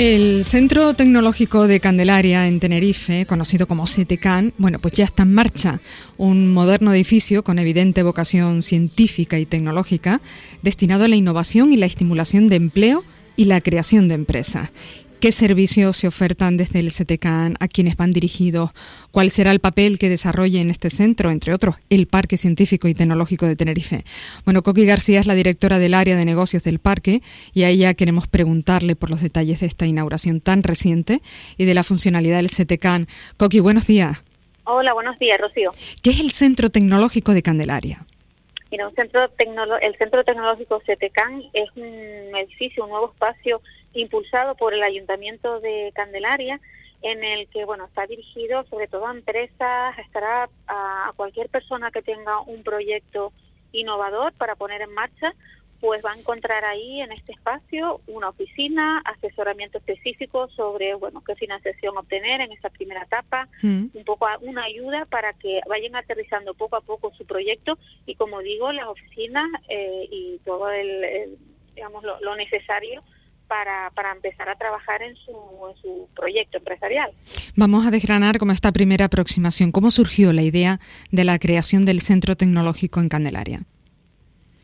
El Centro Tecnológico de Candelaria en Tenerife, conocido como CETECAN, bueno, pues ya está en marcha un moderno edificio con evidente vocación científica y tecnológica destinado a la innovación y la estimulación de empleo y la creación de empresas. ¿Qué servicios se ofertan desde el CTCAN? ¿A quienes van dirigidos? ¿Cuál será el papel que desarrolle en este centro, entre otros, el Parque Científico y Tecnológico de Tenerife? Bueno, Coqui García es la directora del área de negocios del parque y a ella queremos preguntarle por los detalles de esta inauguración tan reciente y de la funcionalidad del CTCAN. Coqui, buenos días. Hola, buenos días, Rocío. ¿Qué es el Centro Tecnológico de Candelaria? Mira, un centro el Centro Tecnológico CETECAN es un edificio, un nuevo espacio impulsado por el Ayuntamiento de Candelaria, en el que bueno está dirigido sobre todo a empresas, estará a cualquier persona que tenga un proyecto innovador para poner en marcha, pues va a encontrar ahí en este espacio una oficina, asesoramiento específico sobre bueno qué financiación obtener en esa primera etapa, mm. un poco una ayuda para que vayan aterrizando poco a poco su proyecto y como digo las oficinas eh, y todo el, digamos lo necesario para, para empezar a trabajar en su, en su proyecto empresarial. Vamos a desgranar como esta primera aproximación. ¿Cómo surgió la idea de la creación del Centro Tecnológico en Candelaria?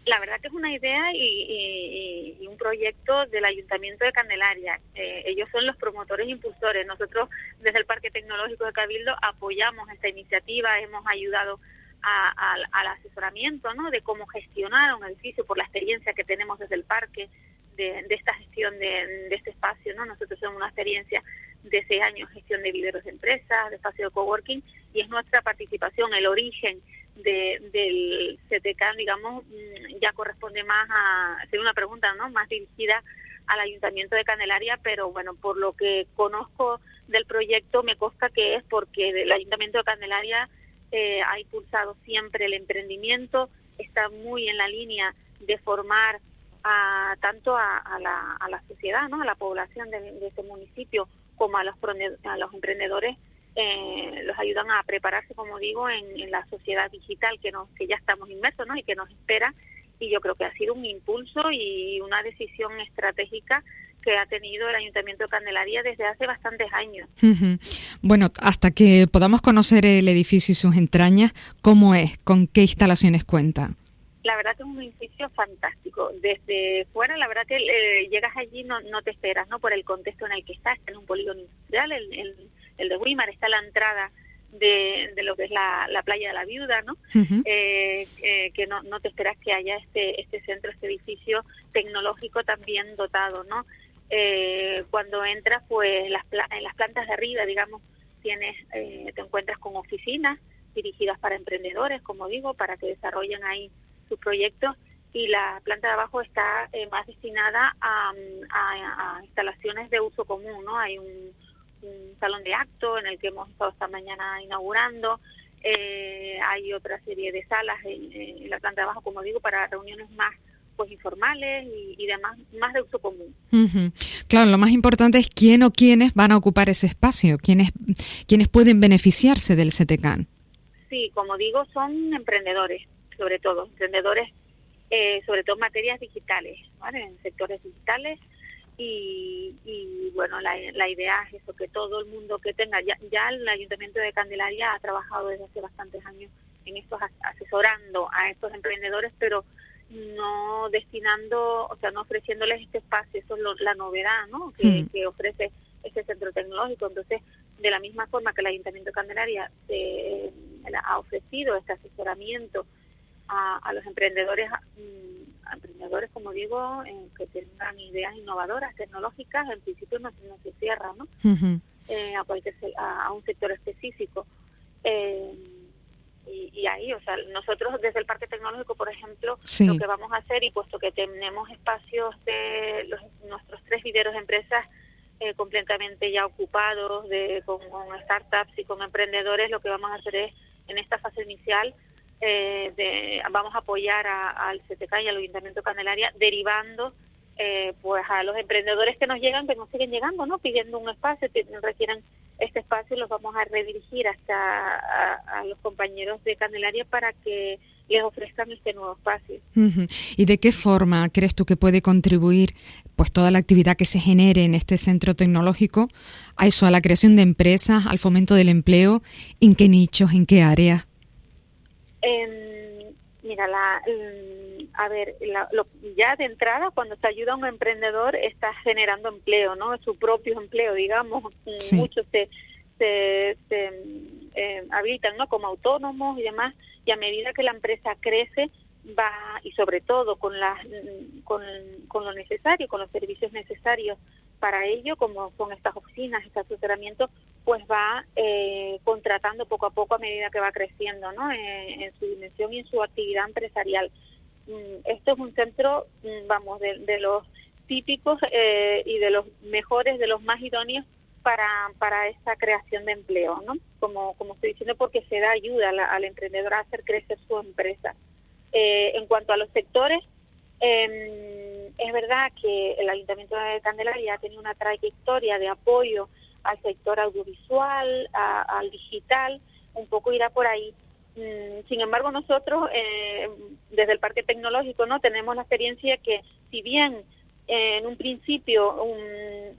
La verdad que es una idea y, un proyecto del Ayuntamiento de Candelaria. Eh, ellos son los promotores e impulsores. Nosotros desde el Parque Tecnológico de Cabildo apoyamos esta iniciativa, hemos ayudado al asesoramiento ¿no? de cómo gestionar un edificio por la experiencia que tenemos desde el parque de, esta de, este espacio. ¿no? Nosotros tenemos una experiencia de seis años gestión de viveros de empresas, de espacio de coworking, y es nuestra participación, el origen del CTK, digamos, mm, ya corresponde más a hacer una pregunta ¿no? más dirigida al Ayuntamiento de Candelaria, pero bueno, por lo que conozco del proyecto, me consta que es porque el Ayuntamiento de Candelaria eh, ha impulsado siempre el emprendimiento, está muy en la línea de formar a, tanto a, la, a la sociedad, ¿no? a la población de, este municipio, como a los, a los emprendedores, eh, los ayudan a prepararse, como digo, en, la sociedad digital que, nos, que ya estamos inmersos ¿no? y que nos espera. Y yo creo que ha sido un impulso y una decisión estratégica que ha tenido el Ayuntamiento de Candelaria desde hace bastantes años. Bueno, hasta que podamos conocer el edificio y sus entrañas, ¿cómo es? ¿Con qué instalaciones cuenta? La verdad que es un edificio fantástico. Desde fuera, la verdad que eh, llegas allí no, no te esperas, ¿no? Por el contexto en el que está, está en un polígono industrial, el, el, de Weimar está a la entrada de, de, lo que es la, la, playa de la viuda, ¿no? Eh, eh, que no, no te esperas que haya este, este centro, este edificio tecnológico también dotado, ¿no? cuando entras, pues las, en las plantas de arriba, digamos, tienes, te encuentras con oficinas dirigidas para emprendedores, como digo, para que desarrollen ahí sus proyectos y la planta de abajo está eh, más destinada a, instalaciones de uso común, ¿no? Hay un, salón de acto en el que hemos estado esta mañana inaugurando, eh, hay otra serie de salas en, la planta de abajo, como digo, para reuniones más pues informales y, demás, más de uso común. Claro, lo más importante es quién o quiénes van a ocupar ese espacio, quiénes, quiénes pueden beneficiarse del CTCAN. Sí, como digo, son emprendedores, sobre todo, emprendedores, eh, sobre todo en materias digitales, ¿vale? en sectores digitales. Y, bueno, la, la, idea es eso, que todo el mundo que tenga, ya, ya el Ayuntamiento de Candelaria ha trabajado desde hace bastantes años en esto, asesorando a estos emprendedores, pero no destinando, o sea, no ofreciéndoles este espacio, eso es la novedad, ¿no? Que, hmm. que, ofrece este centro tecnológico. Entonces, de la misma forma que el Ayuntamiento de Candelaria eh, ha ofrecido este asesoramiento a, los emprendedores, mm, emprendedores como digo, que tengan ideas innovadoras, tecnológicas, en principio no, se cierra, ¿no? Eh, a, cualquier, a, un sector específico. Eh, y, ahí, o sea, nosotros desde el Parque Tecnológico, por ejemplo, lo que vamos a hacer, y puesto que tenemos espacios de los, nuestros tres videos de empresas eh, completamente ya ocupados de, con, startups y con emprendedores, lo que vamos a hacer es, en esta fase inicial, eh, vamos a apoyar al CTK y al Ayuntamiento de Candelaria derivando eh, pues a los emprendedores que nos llegan, que nos siguen llegando, ¿no? Pidiendo un espacio, que requieran este espacio, los vamos a redirigir hasta a, los compañeros de Candelaria para que les ofrezcan este nuevo espacio. ¿Y de qué forma crees tú que puede contribuir pues toda la actividad que se genere en este centro tecnológico a eso, a la creación de empresas, al fomento del empleo? ¿En qué nichos, en qué áreas? Em, mira, la, mm, a ver, ya de entrada, cuando se ayuda a un emprendedor, está generando empleo, ¿no? Su propio empleo, digamos. Mm, muchos se, se, eh, habitan, ¿no? Como autónomos y demás, y a medida que la empresa crece, va, y sobre todo con, la, mm, con, con lo necesario, con los servicios necesarios para ello, como son estas oficinas, este asesoramiento, pues va eh, contratando poco a poco a medida que va creciendo ¿no? Eh, en su dimensión y en su actividad empresarial. Mm, esto es un centro, mm, vamos, de, los típicos eh, y de los mejores, de los más idóneos para, para esta creación de empleo, ¿no? Como, como estoy diciendo, porque se da ayuda al, emprendedor a hacer crecer su empresa. en cuanto a los sectores, eh, es verdad que el Ayuntamiento de Candelaria ha tenido una trayectoria de apoyo al sector audiovisual, al digital, un poco irá por ahí. Mm, sin embargo, nosotros eh, desde el Parque Tecnológico no tenemos la experiencia que si bien en un principio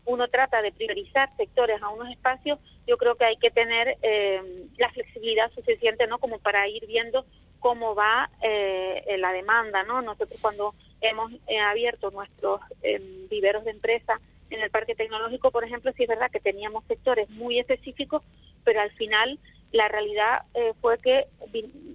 uno trata de priorizar sectores a unos espacios, yo creo que hay que tener eh, la flexibilidad suficiente no como para ir viendo cómo va eh, la demanda no nosotros cuando hemos eh, abierto nuestros em, viveros de empresa en el parque tecnológico, por ejemplo, sí es verdad que teníamos sectores muy específicos, pero al final la realidad eh, fue que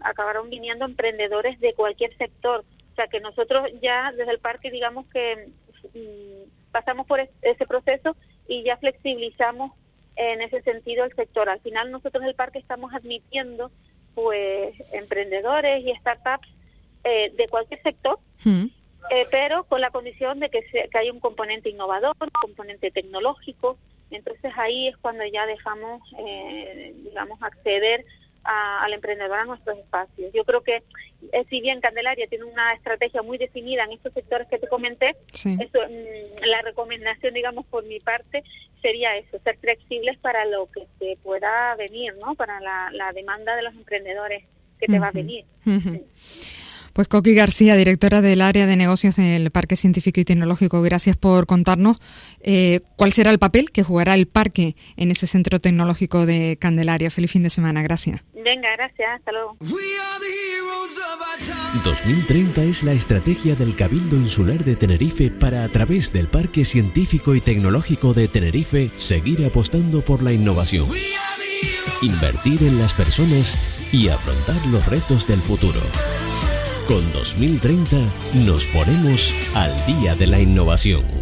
acabaron viniendo emprendedores de cualquier sector. O sea que nosotros ya desde el parque, digamos que mm, pasamos por ese proceso y ya flexibilizamos en ese sentido el sector. Al final nosotros en el parque estamos admitiendo pues emprendedores y startups eh, de cualquier sector. Mm. Eh, pero con la condición de que, se, que haya un componente innovador, un componente tecnológico. Entonces ahí es cuando ya dejamos, eh, digamos, acceder al emprendedor a nuestros espacios. Yo creo que eh, si bien Candelaria tiene una estrategia muy definida en estos sectores que te comenté, eso, mm, la recomendación, digamos, por mi parte sería eso, ser flexibles para lo que se pueda venir, ¿no? Para la, demanda de los emprendedores que te va a venir. Pues Coqui García, directora del área de negocios del Parque Científico y Tecnológico, gracias por contarnos eh, cuál será el papel que jugará el parque en ese centro tecnológico de Candelaria. Feliz fin de semana, gracias. Venga, gracias, hasta luego. 2030 es la estrategia del Cabildo Insular de Tenerife para a través del Parque Científico y Tecnológico de Tenerife seguir apostando por la innovación, invertir en las personas y afrontar los retos del futuro. Con 2030 nos ponemos al día de la innovación.